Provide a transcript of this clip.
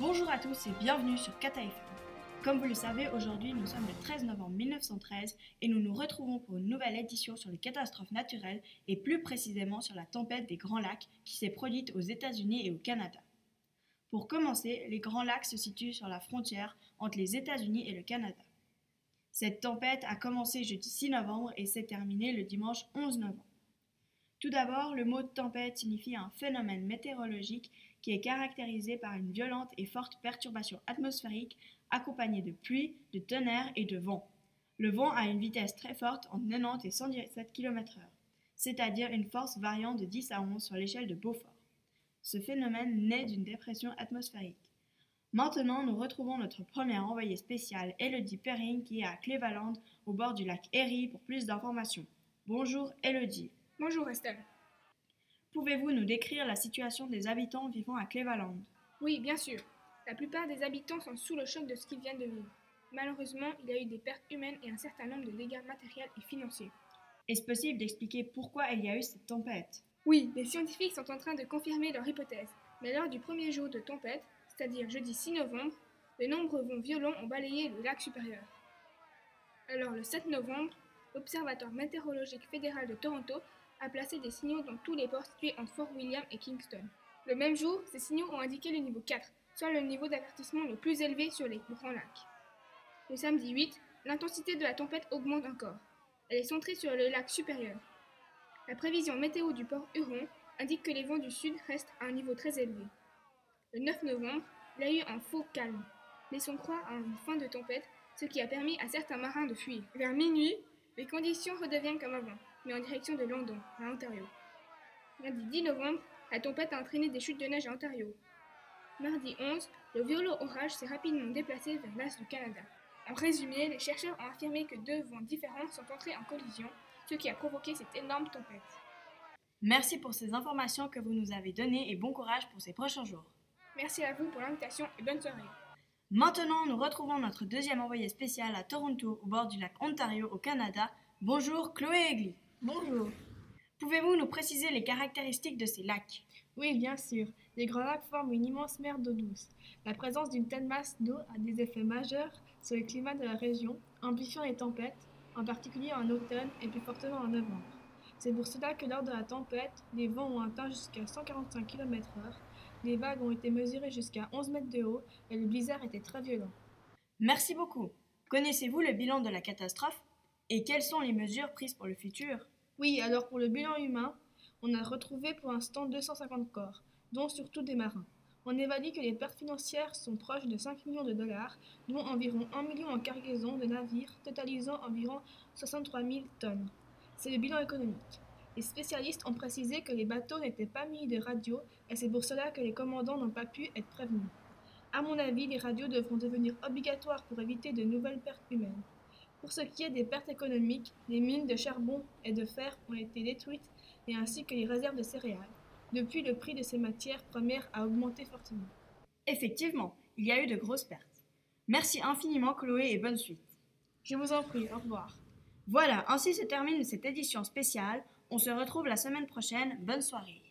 Bonjour à tous et bienvenue sur Kata FM. Comme vous le savez, aujourd'hui nous sommes le 13 novembre 1913 et nous nous retrouvons pour une nouvelle édition sur les catastrophes naturelles et plus précisément sur la tempête des Grands Lacs qui s'est produite aux États-Unis et au Canada. Pour commencer, les Grands Lacs se situent sur la frontière entre les États-Unis et le Canada. Cette tempête a commencé jeudi 6 novembre et s'est terminée le dimanche 11 novembre. Tout d'abord, le mot tempête signifie un phénomène météorologique qui est caractérisé par une violente et forte perturbation atmosphérique accompagnée de pluie, de tonnerre et de vent. Le vent a une vitesse très forte entre 90 et 117 km/h, c'est-à-dire une force variant de 10 à 11 sur l'échelle de Beaufort. Ce phénomène naît d'une dépression atmosphérique. Maintenant, nous retrouvons notre première envoyée spéciale, Elodie Perrine, qui est à Cleveland, au bord du lac Erie, pour plus d'informations. Bonjour Elodie. Bonjour Estelle. Pouvez-vous nous décrire la situation des habitants vivant à Cleveland? Oui, bien sûr. La plupart des habitants sont sous le choc de ce qu'ils viennent de vivre. Malheureusement, il y a eu des pertes humaines et un certain nombre de dégâts matériels et financiers. Est-ce possible d'expliquer pourquoi il y a eu cette tempête? Oui, les scientifiques sont en train de confirmer leur hypothèse. Mais lors du premier jour de tempête, c'est-à-dire jeudi 6 novembre, de nombreux vents violents ont balayé le lac supérieur. Alors le 7 novembre, l'Observatoire météorologique fédéral de Toronto a placé des signaux dans tous les ports situés entre Fort William et Kingston. Le même jour, ces signaux ont indiqué le niveau 4, soit le niveau d'avertissement le plus élevé sur les grands lacs. Le samedi 8, l'intensité de la tempête augmente encore. Elle est centrée sur le lac supérieur. La prévision météo du port Huron indique que les vents du sud restent à un niveau très élevé. Le 9 novembre, il y a eu un faux calme, laissant croire à une fin de tempête, ce qui a permis à certains marins de fuir. Vers minuit, les conditions redeviennent comme avant mais en direction de London, à Ontario. Lundi 10 novembre, la tempête a entraîné des chutes de neige à Ontario. Mardi 11, le violent orage s'est rapidement déplacé vers l'Est du Canada. En résumé, les chercheurs ont affirmé que deux vents différents sont entrés en collision, ce qui a provoqué cette énorme tempête. Merci pour ces informations que vous nous avez données et bon courage pour ces prochains jours. Merci à vous pour l'invitation et bonne soirée. Maintenant, nous retrouvons notre deuxième envoyé spécial à Toronto, au bord du lac Ontario, au Canada. Bonjour, Chloé Egli. Bonjour. Pouvez-vous nous préciser les caractéristiques de ces lacs? Oui, bien sûr. Les grands lacs forment une immense mer d'eau douce. La présence d'une telle masse d'eau a des effets majeurs sur le climat de la région, amplifiant les tempêtes, en particulier en automne et plus fortement en novembre. C'est pour cela que lors de la tempête, les vents ont atteint jusqu'à 145 km/h, les vagues ont été mesurées jusqu'à 11 mètres de haut et le blizzard était très violent. Merci beaucoup. Connaissez-vous le bilan de la catastrophe? Et quelles sont les mesures prises pour le futur? Oui, alors pour le bilan humain, on a retrouvé pour l'instant 250 corps, dont surtout des marins. On évalue que les pertes financières sont proches de 5 millions de dollars, dont environ 1 million en cargaison de navires, totalisant environ 63 000 tonnes. C'est le bilan économique. Les spécialistes ont précisé que les bateaux n'étaient pas mis de radio et c'est pour cela que les commandants n'ont pas pu être prévenus. À mon avis, les radios devront devenir obligatoires pour éviter de nouvelles pertes humaines. Pour ce qui est des pertes économiques, les mines de charbon et de fer ont été détruites et ainsi que les réserves de céréales. Depuis, le prix de ces matières premières a augmenté fortement. Effectivement, il y a eu de grosses pertes. Merci infiniment Chloé et bonne suite. Je vous en prie, au revoir. Voilà, ainsi se termine cette édition spéciale. On se retrouve la semaine prochaine. Bonne soirée.